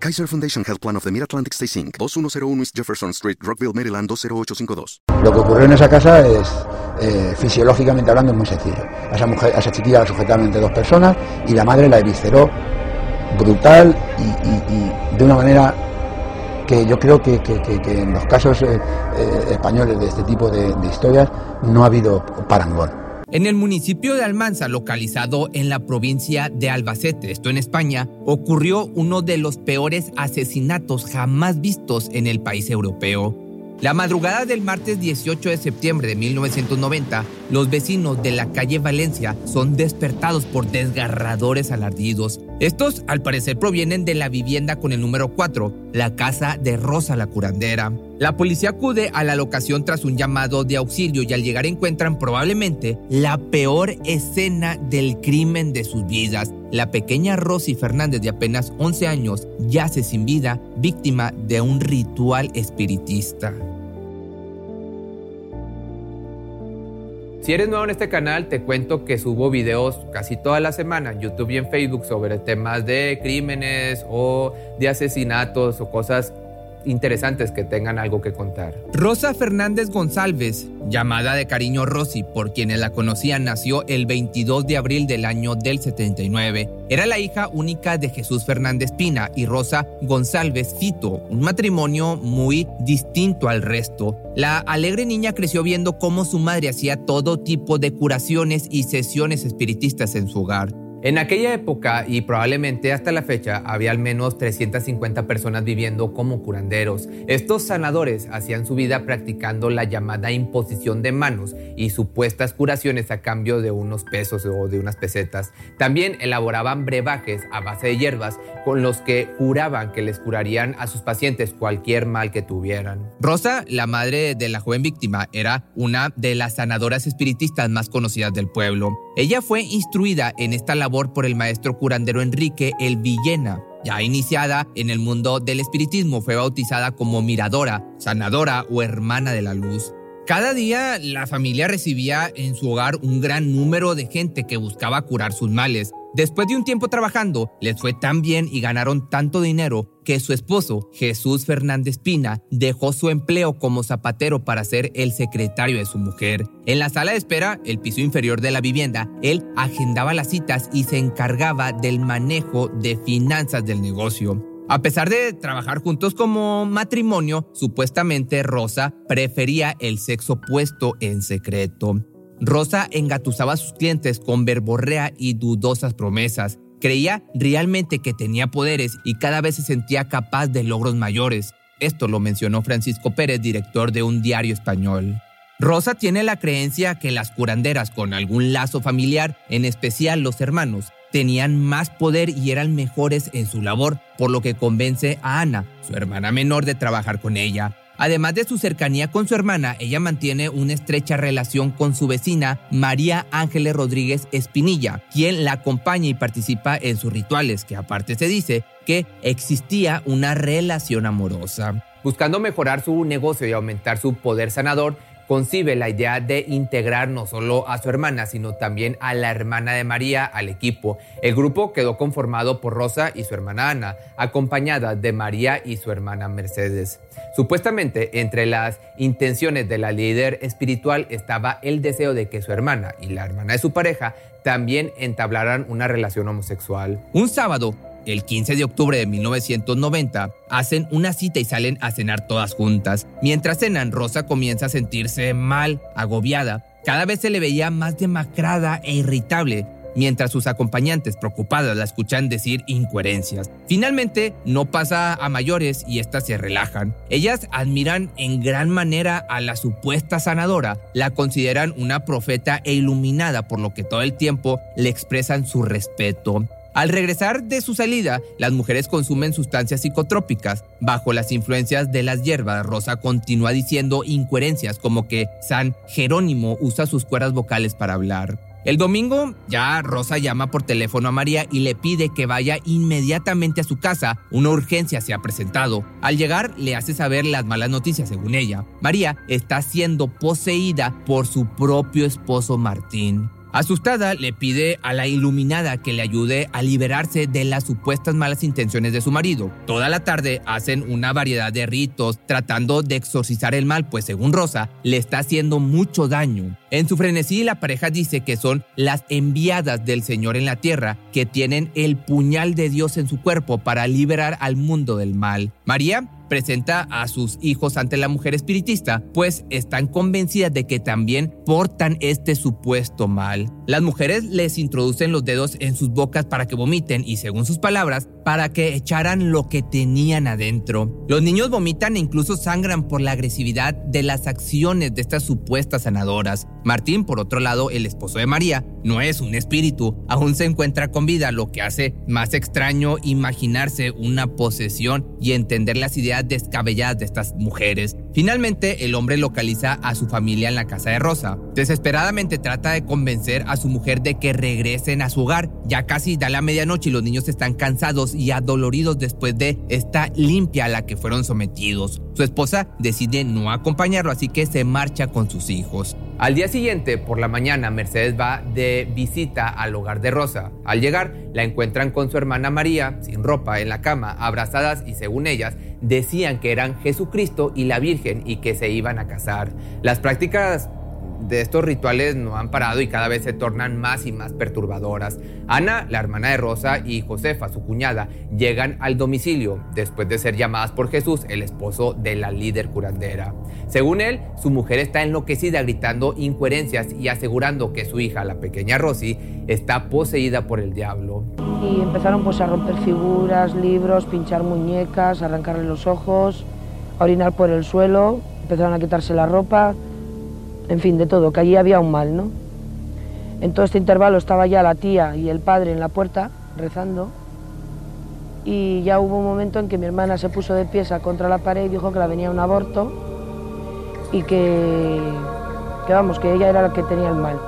Kaiser Foundation Health Plan of the Mid-Atlantic Stay Inc., 2101 East Jefferson Street, Rockville, Maryland 20852. Lo que ocurrió en esa casa es, eh, fisiológicamente hablando, es muy sencillo. A esa, mujer, a esa chiquilla la sujetaron entre dos personas y la madre la evisceró brutal y, de una manera que yo creo que en los casos eh, eh, españoles de este tipo de, de historias no ha habido parangón. En el municipio de Almanza, localizado en la provincia de Albacete, esto en España, ocurrió uno de los peores asesinatos jamás vistos en el país europeo. La madrugada del martes 18 de septiembre de 1990, los vecinos de la calle Valencia son despertados por desgarradores alardidos. Estos, al parecer, provienen de la vivienda con el número 4, la casa de Rosa la curandera. La policía acude a la locación tras un llamado de auxilio y al llegar encuentran probablemente la peor escena del crimen de sus vidas. La pequeña Rosy Fernández de apenas 11 años yace sin vida, víctima de un ritual espiritista. Si eres nuevo en este canal, te cuento que subo videos casi toda la semana YouTube y en Facebook sobre temas de crímenes o de asesinatos o cosas interesantes que tengan algo que contar. Rosa Fernández González, llamada de cariño Rosy por quienes la conocían, nació el 22 de abril del año del 79. Era la hija única de Jesús Fernández Pina y Rosa González Fito, un matrimonio muy distinto al resto. La alegre niña creció viendo cómo su madre hacía todo tipo de curaciones y sesiones espiritistas en su hogar. En aquella época y probablemente hasta la fecha había al menos 350 personas viviendo como curanderos. Estos sanadores hacían su vida practicando la llamada imposición de manos y supuestas curaciones a cambio de unos pesos o de unas pesetas. También elaboraban brebajes a base de hierbas con los que juraban que les curarían a sus pacientes cualquier mal que tuvieran. Rosa, la madre de la joven víctima, era una de las sanadoras espiritistas más conocidas del pueblo. Ella fue instruida en esta labor por el maestro curandero Enrique El Villena. Ya iniciada en el mundo del espiritismo, fue bautizada como miradora, sanadora o hermana de la luz. Cada día la familia recibía en su hogar un gran número de gente que buscaba curar sus males. Después de un tiempo trabajando, les fue tan bien y ganaron tanto dinero que su esposo, Jesús Fernández Pina, dejó su empleo como zapatero para ser el secretario de su mujer. En la sala de espera, el piso inferior de la vivienda, él agendaba las citas y se encargaba del manejo de finanzas del negocio. A pesar de trabajar juntos como matrimonio, supuestamente Rosa prefería el sexo opuesto en secreto. Rosa engatusaba a sus clientes con verborrea y dudosas promesas. Creía realmente que tenía poderes y cada vez se sentía capaz de logros mayores. Esto lo mencionó Francisco Pérez, director de un diario español. Rosa tiene la creencia que las curanderas con algún lazo familiar, en especial los hermanos, tenían más poder y eran mejores en su labor, por lo que convence a Ana, su hermana menor, de trabajar con ella. Además de su cercanía con su hermana, ella mantiene una estrecha relación con su vecina María Ángeles Rodríguez Espinilla, quien la acompaña y participa en sus rituales, que aparte se dice que existía una relación amorosa. Buscando mejorar su negocio y aumentar su poder sanador, concibe la idea de integrar no solo a su hermana, sino también a la hermana de María al equipo. El grupo quedó conformado por Rosa y su hermana Ana, acompañada de María y su hermana Mercedes. Supuestamente, entre las intenciones de la líder espiritual estaba el deseo de que su hermana y la hermana de su pareja también entablaran una relación homosexual. Un sábado, el 15 de octubre de 1990, hacen una cita y salen a cenar todas juntas. Mientras cenan, Rosa comienza a sentirse mal, agobiada. Cada vez se le veía más demacrada e irritable, mientras sus acompañantes preocupadas la escuchan decir incoherencias. Finalmente, no pasa a mayores y éstas se relajan. Ellas admiran en gran manera a la supuesta sanadora, la consideran una profeta e iluminada, por lo que todo el tiempo le expresan su respeto. Al regresar de su salida, las mujeres consumen sustancias psicotrópicas. Bajo las influencias de las hierbas, Rosa continúa diciendo incoherencias como que San Jerónimo usa sus cuerdas vocales para hablar. El domingo ya Rosa llama por teléfono a María y le pide que vaya inmediatamente a su casa. Una urgencia se ha presentado. Al llegar le hace saber las malas noticias según ella. María está siendo poseída por su propio esposo Martín. Asustada, le pide a la iluminada que le ayude a liberarse de las supuestas malas intenciones de su marido. Toda la tarde hacen una variedad de ritos tratando de exorcizar el mal, pues según Rosa, le está haciendo mucho daño. En su frenesí, la pareja dice que son las enviadas del Señor en la tierra, que tienen el puñal de Dios en su cuerpo para liberar al mundo del mal. María presenta a sus hijos ante la mujer espiritista, pues están convencidas de que también portan este supuesto mal. Las mujeres les introducen los dedos en sus bocas para que vomiten y, según sus palabras, para que echaran lo que tenían adentro. Los niños vomitan e incluso sangran por la agresividad de las acciones de estas supuestas sanadoras. Martín, por otro lado, el esposo de María, no es un espíritu, aún se encuentra con vida, lo que hace más extraño imaginarse una posesión y entender las ideas descabelladas de estas mujeres. Finalmente, el hombre localiza a su familia en la casa de Rosa. Desesperadamente trata de convencer a su mujer de que regresen a su hogar. Ya casi da la medianoche y los niños están cansados y adoloridos después de esta limpia a la que fueron sometidos. Su esposa decide no acompañarlo, así que se marcha con sus hijos. Al día siguiente, por la mañana, Mercedes va de visita al hogar de Rosa. Al llegar, la encuentran con su hermana María, sin ropa, en la cama, abrazadas y según ellas, decían que eran Jesucristo y la Virgen y que se iban a casar. Las prácticas de estos rituales no han parado y cada vez se tornan más y más perturbadoras. Ana, la hermana de Rosa, y Josefa, su cuñada, llegan al domicilio después de ser llamadas por Jesús, el esposo de la líder curandera. Según él, su mujer está enloquecida gritando incoherencias y asegurando que su hija, la pequeña Rosy, está poseída por el diablo. Y empezaron pues a romper figuras, libros, pinchar muñecas, arrancarle los ojos, a orinar por el suelo, empezaron a quitarse la ropa, en fin, de todo, que allí había un mal, ¿no? En todo este intervalo estaba ya la tía y el padre en la puerta rezando y ya hubo un momento en que mi hermana se puso de pies contra la pared y dijo que la venía un aborto y que, que vamos, que ella era la que tenía el mal.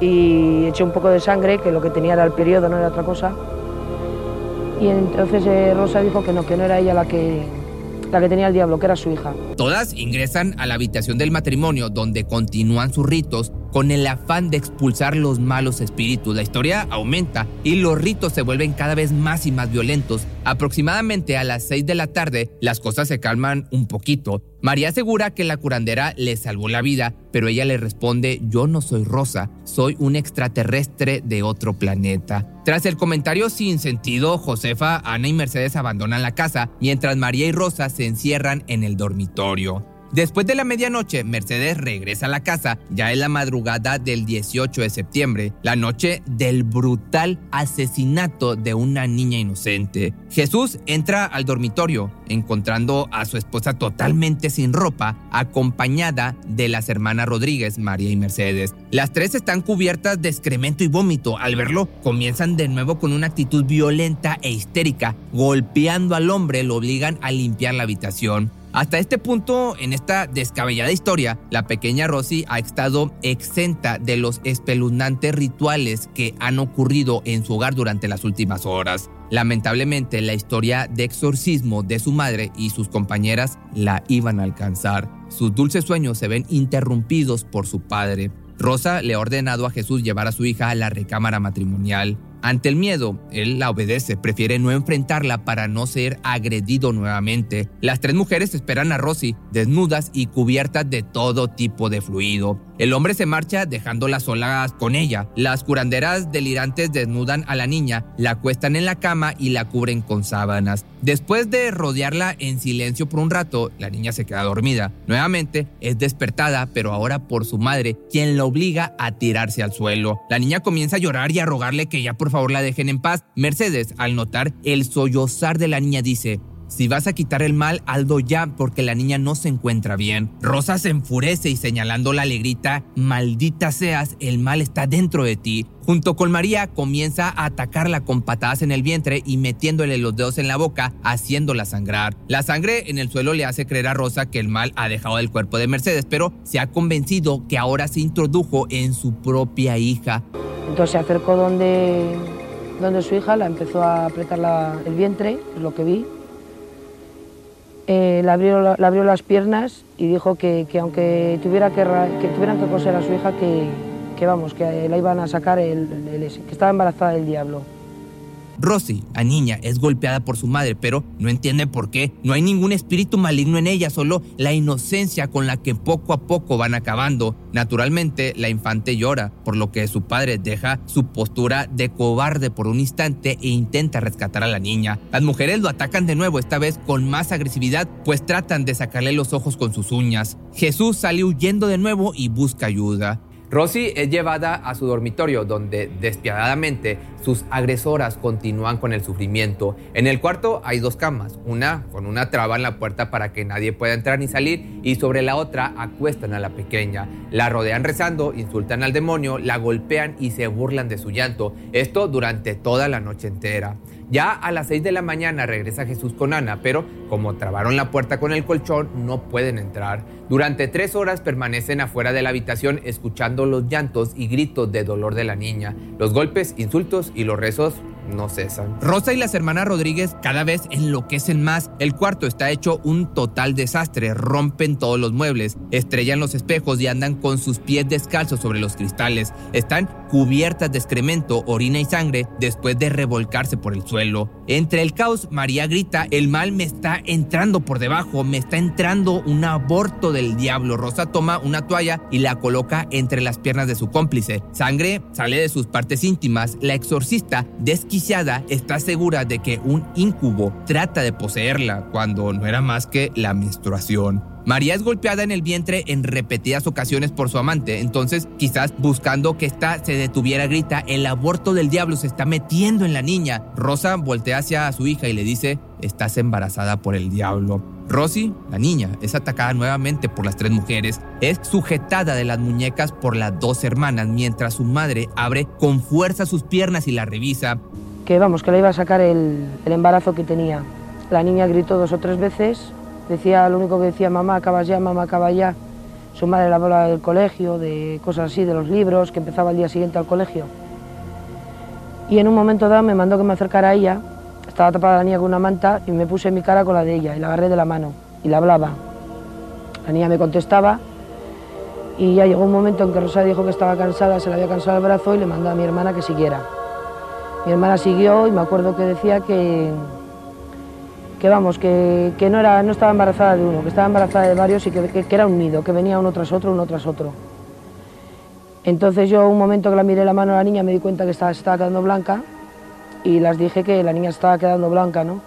Y eché un poco de sangre, que lo que tenía era el periodo, no era otra cosa. Y entonces eh, Rosa dijo que no, que no era ella la que, que tenía el diablo, que era su hija. Todas ingresan a la habitación del matrimonio donde continúan sus ritos con el afán de expulsar los malos espíritus. La historia aumenta y los ritos se vuelven cada vez más y más violentos. Aproximadamente a las 6 de la tarde, las cosas se calman un poquito. María asegura que la curandera le salvó la vida, pero ella le responde, yo no soy Rosa, soy un extraterrestre de otro planeta. Tras el comentario sin sentido, Josefa, Ana y Mercedes abandonan la casa, mientras María y Rosa se encierran en el dormitorio. Después de la medianoche, Mercedes regresa a la casa, ya en la madrugada del 18 de septiembre, la noche del brutal asesinato de una niña inocente. Jesús entra al dormitorio, encontrando a su esposa totalmente sin ropa, acompañada de las hermanas Rodríguez, María y Mercedes. Las tres están cubiertas de excremento y vómito. Al verlo, comienzan de nuevo con una actitud violenta e histérica, golpeando al hombre, lo obligan a limpiar la habitación. Hasta este punto, en esta descabellada historia, la pequeña Rosy ha estado exenta de los espeluznantes rituales que han ocurrido en su hogar durante las últimas horas. Lamentablemente, la historia de exorcismo de su madre y sus compañeras la iban a alcanzar. Sus dulces sueños se ven interrumpidos por su padre. Rosa le ha ordenado a Jesús llevar a su hija a la recámara matrimonial. Ante el miedo, él la obedece, prefiere no enfrentarla para no ser agredido nuevamente. Las tres mujeres esperan a Rosy, desnudas y cubiertas de todo tipo de fluido. El hombre se marcha dejándolas solas con ella. Las curanderas delirantes desnudan a la niña, la acuestan en la cama y la cubren con sábanas. Después de rodearla en silencio por un rato, la niña se queda dormida. Nuevamente es despertada, pero ahora por su madre, quien la obliga a tirarse al suelo. La niña comienza a llorar y a rogarle que ya por favor la dejen en paz. Mercedes, al notar el sollozar de la niña, dice, si vas a quitar el mal, Aldo ya, porque la niña no se encuentra bien. Rosa se enfurece y señalándola le grita, maldita seas, el mal está dentro de ti. Junto con María comienza a atacarla con patadas en el vientre y metiéndole los dedos en la boca, haciéndola sangrar. La sangre en el suelo le hace creer a Rosa que el mal ha dejado del cuerpo de Mercedes, pero se ha convencido que ahora se introdujo en su propia hija. Entonces se acercó donde, donde su hija, la empezó a apretar el vientre, es lo que vi. Eh, le, abrió, abrió, las piernas y dijo que, aunque tuviera que, que tuvieran que coser a su hija, que, que vamos, que la iban a sacar el, que estaba embarazada del diablo. Rosy, la niña, es golpeada por su madre, pero no entiende por qué. No hay ningún espíritu maligno en ella, solo la inocencia con la que poco a poco van acabando. Naturalmente, la infante llora, por lo que su padre deja su postura de cobarde por un instante e intenta rescatar a la niña. Las mujeres lo atacan de nuevo, esta vez con más agresividad, pues tratan de sacarle los ojos con sus uñas. Jesús sale huyendo de nuevo y busca ayuda. Rosy es llevada a su dormitorio donde despiadadamente sus agresoras continúan con el sufrimiento. En el cuarto hay dos camas, una con una traba en la puerta para que nadie pueda entrar ni salir y sobre la otra acuestan a la pequeña. La rodean rezando, insultan al demonio, la golpean y se burlan de su llanto. Esto durante toda la noche entera. Ya a las 6 de la mañana regresa Jesús con Ana, pero como trabaron la puerta con el colchón, no pueden entrar. Durante tres horas permanecen afuera de la habitación escuchando los llantos y gritos de dolor de la niña. Los golpes, insultos y los rezos no cesan. Rosa y las hermanas Rodríguez cada vez enloquecen más. El cuarto está hecho un total desastre. Rompen todos los muebles, estrellan los espejos y andan con sus pies descalzos sobre los cristales. Están cubiertas de excremento, orina y sangre después de revolcarse por el suelo. Entre el caos, María grita, el mal me está entrando por debajo, me está entrando un aborto del diablo. Rosa toma una toalla y la coloca entre las piernas de su cómplice. Sangre sale de sus partes íntimas. La exorcista desquiciada está segura de que un incubo trata de poseerla cuando no era más que la menstruación. María es golpeada en el vientre en repetidas ocasiones por su amante, entonces quizás buscando que ésta se detuviera grita, el aborto del diablo se está metiendo en la niña. Rosa voltea hacia su hija y le dice, estás embarazada por el diablo. Rosy, la niña, es atacada nuevamente por las tres mujeres, es sujetada de las muñecas por las dos hermanas mientras su madre abre con fuerza sus piernas y la revisa que vamos, que le iba a sacar el, embarazo que tenía. La niña gritó dos o tres veces, decía, lo único que decía, mamá, acabas ya, mamá, acaba ya. Su madre la hablaba del colegio, de cosas así, de los libros, que empezaba el día siguiente al colegio. Y en un momento dado me mandó que me acercara a ella, estaba tapada la niña con una manta y me puse mi cara con la de ella y la agarré de la mano y la hablaba. La niña me contestaba y ya llegó un momento en que Rosa dijo que estaba cansada, se le había cansado el brazo y le mandó a mi hermana que siguiera. Mi hermana siguió y me acuerdo que decía que, que vamos, que, no, era, no estaba embarazada de uno, que estaba embarazada de varios y que, que, era un nido, que venía uno tras otro, uno tras otro. Entonces yo un momento que la miré la mano a la niña me di cuenta que estaba, estaba quedando blanca y las dije que la niña estaba quedando blanca, ¿no?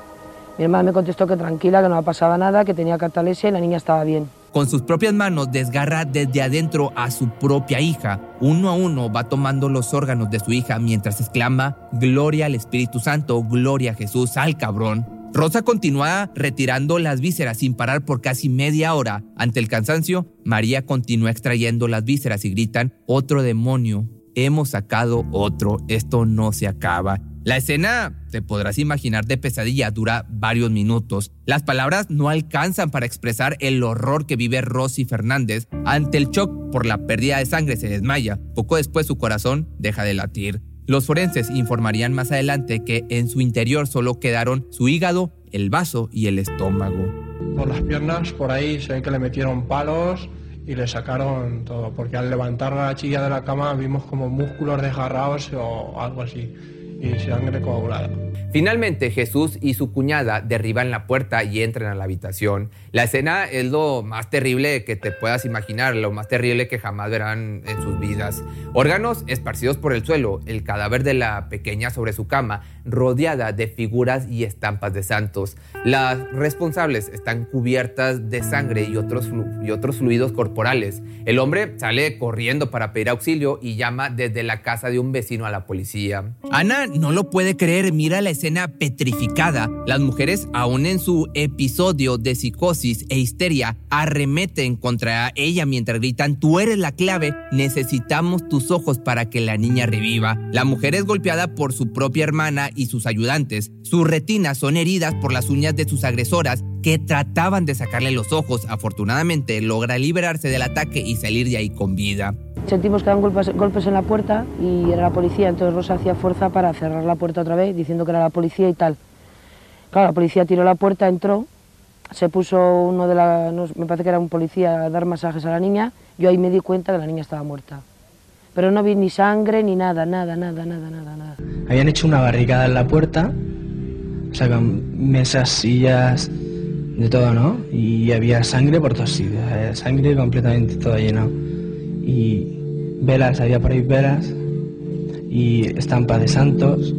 Mi hermana me contestó que tranquila, que no pasaba nada, que tenía catalesia y la niña estaba bien. Con sus propias manos desgarra desde adentro a su propia hija. Uno a uno va tomando los órganos de su hija mientras exclama, Gloria al Espíritu Santo, Gloria a Jesús, al cabrón. Rosa continúa retirando las vísceras sin parar por casi media hora. Ante el cansancio, María continúa extrayendo las vísceras y gritan, otro demonio, hemos sacado otro, esto no se acaba. La escena, te podrás imaginar, de pesadilla dura varios minutos. Las palabras no alcanzan para expresar el horror que vive Rosy Fernández. Ante el shock por la pérdida de sangre se desmaya. Poco después su corazón deja de latir. Los forenses informarían más adelante que en su interior solo quedaron su hígado, el vaso y el estómago. Por las piernas, por ahí se ve que le metieron palos y le sacaron todo, porque al levantar la chilla de la cama vimos como músculos desgarrados o algo así y sangre coagulada. Finalmente, Jesús y su cuñada derriban la puerta y entran a la habitación. La escena es lo más terrible que te puedas imaginar, lo más terrible que jamás verán en sus vidas. Órganos esparcidos por el suelo, el cadáver de la pequeña sobre su cama, rodeada de figuras y estampas de santos. Las responsables están cubiertas de sangre y otros, y otros fluidos corporales. El hombre sale corriendo para pedir auxilio y llama desde la casa de un vecino a la policía. Ana no lo puede creer, mira la escena petrificada. Las mujeres, aún en su episodio de psicosis e histeria, arremeten contra ella mientras gritan, tú eres la clave, necesitamos tus ojos para que la niña reviva. La mujer es golpeada por su propia hermana y sus ayudantes. Sus retinas son heridas por las uñas de sus agresoras que trataban de sacarle los ojos. Afortunadamente logra liberarse del ataque y salir de ahí con vida. Sentimos que daban golpes, golpes en la puerta y era la policía, entonces Rosa hacía fuerza para cerrar la puerta otra vez, diciendo que era la policía y tal. Claro, la policía tiró la puerta, entró, se puso uno de la, me parece que era un policía, a dar masajes a la niña, yo ahí me di cuenta que la niña estaba muerta. Pero no vi ni sangre ni nada, nada, nada, nada, nada, nada. Habían hecho una barricada en la puerta, o sea, con mesas, sillas, de todo, ¿no? Y había sangre por todos sitios, eh, sangre completamente todo lleno. Y velas, había por ahí velas y estampas de santos.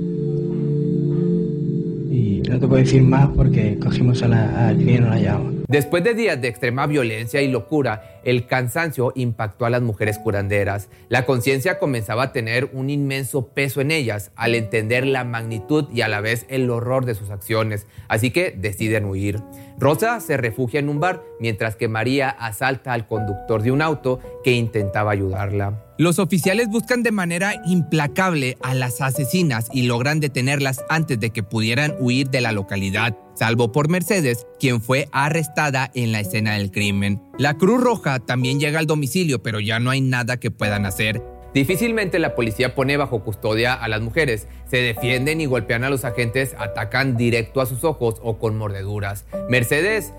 Y no te puedo decir más porque cogimos a la, y no la. Después de días de extrema violencia y locura, el cansancio impactó a las mujeres curanderas. La conciencia comenzaba a tener un inmenso peso en ellas al entender la magnitud y a la vez el horror de sus acciones, así que deciden huir. Rosa se refugia en un bar mientras que María asalta al conductor de un auto que intentaba ayudarla. Los oficiales buscan de manera implacable a las asesinas y logran detenerlas antes de que pudieran huir de la localidad salvo por Mercedes, quien fue arrestada en la escena del crimen. La Cruz Roja también llega al domicilio, pero ya no hay nada que puedan hacer. Difícilmente la policía pone bajo custodia a las mujeres. Se defienden y golpean a los agentes, atacan directo a sus ojos o con mordeduras. Mercedes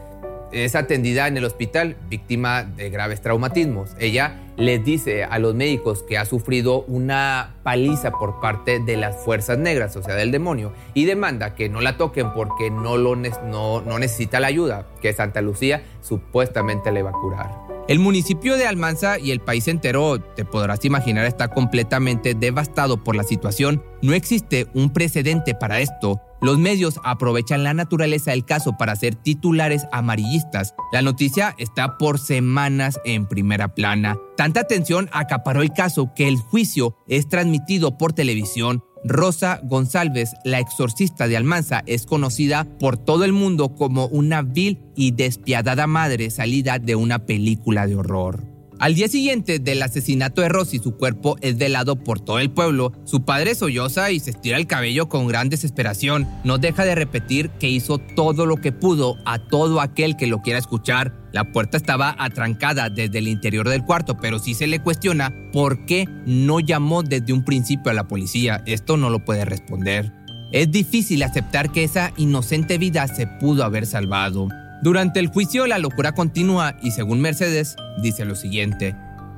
es atendida en el hospital víctima de graves traumatismos. Ella les dice a los médicos que ha sufrido una paliza por parte de las fuerzas negras, o sea, del demonio, y demanda que no la toquen porque no, lo, no, necesita la ayuda, que Santa Lucía supuestamente le va a curar. El municipio de Almanza y el país entero, te podrás imaginar, está completamente devastado por la situación. No existe un precedente para esto los medios aprovechan la naturaleza del caso para hacer titulares amarillistas. La noticia está por semanas en primera plana. Tanta atención acaparó el caso que el juicio es transmitido por televisión. Rosa González, la exorcista de Almanza, es conocida por todo el mundo como una vil y despiadada madre salida de una película de horror. Al día siguiente del asesinato de Rosy, su cuerpo es velado por todo el pueblo. Su padre solloza y se estira el cabello con gran desesperación. No deja de repetir que hizo todo lo que pudo a todo aquel que lo quiera escuchar. La puerta estaba atrancada desde el interior del cuarto, pero sí se le cuestiona por qué no llamó desde un principio a la policía. Esto no lo puede responder. Es difícil aceptar que esa inocente vida se pudo haber salvado. Durante el juicio la locura continúa y según Mercedes dice lo siguiente.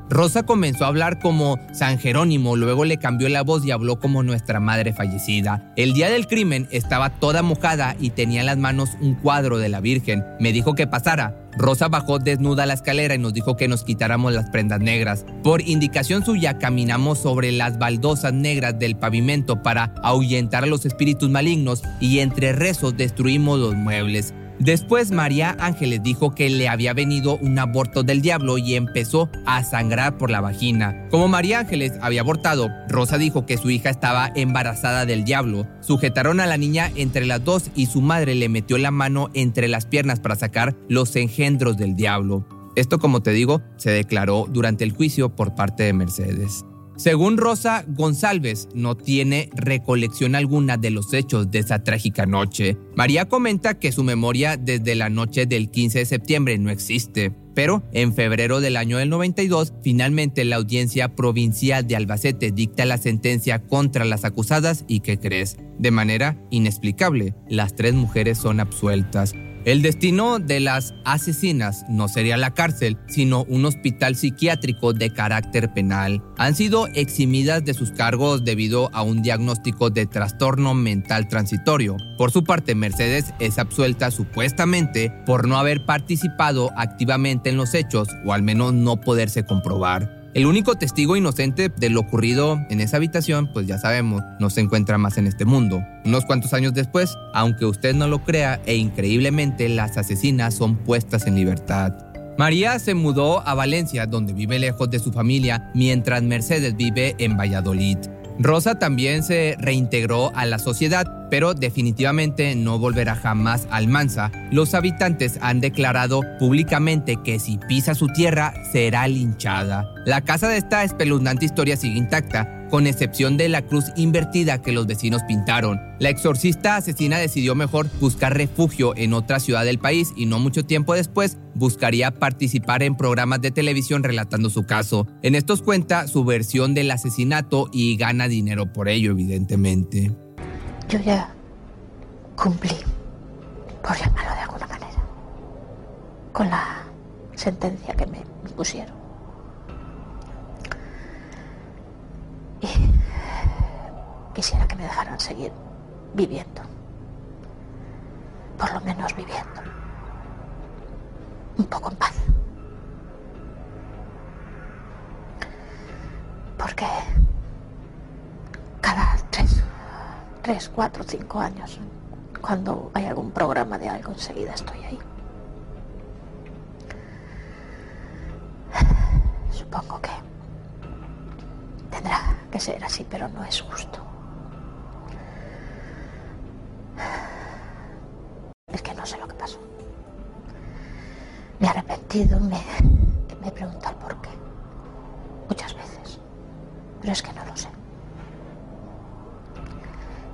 Rosa comenzó a hablar como San Jerónimo, luego le cambió la voz y habló como nuestra madre fallecida. El día del crimen estaba toda mojada y tenía en las manos un cuadro de la Virgen. Me dijo que pasara. Rosa bajó desnuda la escalera y nos dijo que nos quitáramos las prendas negras. Por indicación suya caminamos sobre las baldosas negras del pavimento para ahuyentar a los espíritus malignos y entre rezos destruimos los muebles. Después María Ángeles dijo que le había venido un aborto del diablo y empezó a sangrar por la vagina. Como María Ángeles había abortado, Rosa dijo que su hija estaba embarazada del diablo. Sujetaron a la niña entre las dos y su madre le metió la mano entre las piernas para sacar los engendros del diablo. Esto, como te digo, se declaró durante el juicio por parte de Mercedes. Según Rosa González, no tiene recolección alguna de los hechos de esa trágica noche. María comenta que su memoria desde la noche del 15 de septiembre no existe. Pero en febrero del año del 92, finalmente la audiencia provincial de Albacete dicta la sentencia contra las acusadas y ¿qué crees? De manera inexplicable, las tres mujeres son absueltas. El destino de las asesinas no sería la cárcel, sino un hospital psiquiátrico de carácter penal. Han sido eximidas de sus cargos debido a un diagnóstico de trastorno mental transitorio. Por su parte, Mercedes es absuelta supuestamente por no haber participado activamente en los hechos o al menos no poderse comprobar. El único testigo inocente de lo ocurrido en esa habitación, pues ya sabemos, no se encuentra más en este mundo. Unos cuantos años después, aunque usted no lo crea, e increíblemente las asesinas son puestas en libertad. María se mudó a Valencia, donde vive lejos de su familia, mientras Mercedes vive en Valladolid. Rosa también se reintegró a la sociedad, pero definitivamente no volverá jamás al Mansa. Los habitantes han declarado públicamente que si pisa su tierra será linchada. La casa de esta espeluznante historia sigue intacta, con excepción de la cruz invertida que los vecinos pintaron. La exorcista asesina decidió mejor buscar refugio en otra ciudad del país y no mucho tiempo después buscaría participar en programas de televisión relatando su caso. En estos cuenta su versión del asesinato y gana dinero por ello, evidentemente. Yo ya cumplí, por llamarlo de alguna manera, con la sentencia que me pusieron. Y quisiera que me dejaran seguir viviendo. Por lo menos viviendo. Un poco en paz. 3, 4, 5 años. Cuando hay algún programa de algo, enseguida estoy ahí. Supongo que tendrá que ser así, pero no es justo. Es que no sé lo que pasó. Me he arrepentido, me, me he preguntado por qué. Muchas veces. Pero es que no lo sé.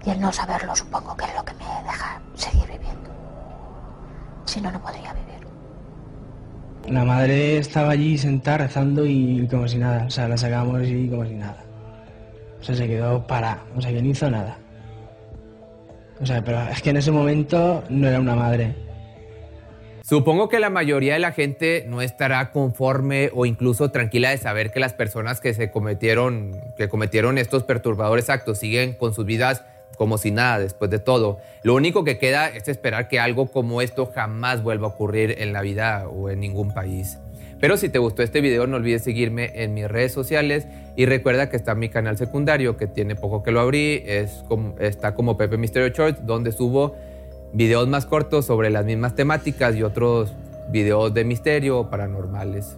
Y el no saberlo supongo que es lo que me deja seguir viviendo. Si no, no podría vivir. La madre estaba allí sentada rezando y como si nada. O sea, la sacamos y como si nada. O sea, se quedó para. O sea, que no hizo nada. O sea, pero es que en ese momento no era una madre. Supongo que la mayoría de la gente no estará conforme o incluso tranquila de saber que las personas que se cometieron, que cometieron estos perturbadores actos siguen con sus vidas como si nada después de todo. Lo único que queda es esperar que algo como esto jamás vuelva a ocurrir en la vida o en ningún país. Pero si te gustó este video no olvides seguirme en mis redes sociales y recuerda que está mi canal secundario que tiene poco que lo abrí, es como, está como Pepe Misterio Church donde subo videos más cortos sobre las mismas temáticas y otros videos de misterio paranormales.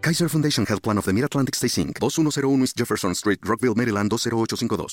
Kaiser Foundation Health Plan of the Mid-Atlantic Stay Inc., 2101 East Jefferson Street, Rockville, Maryland, 20852.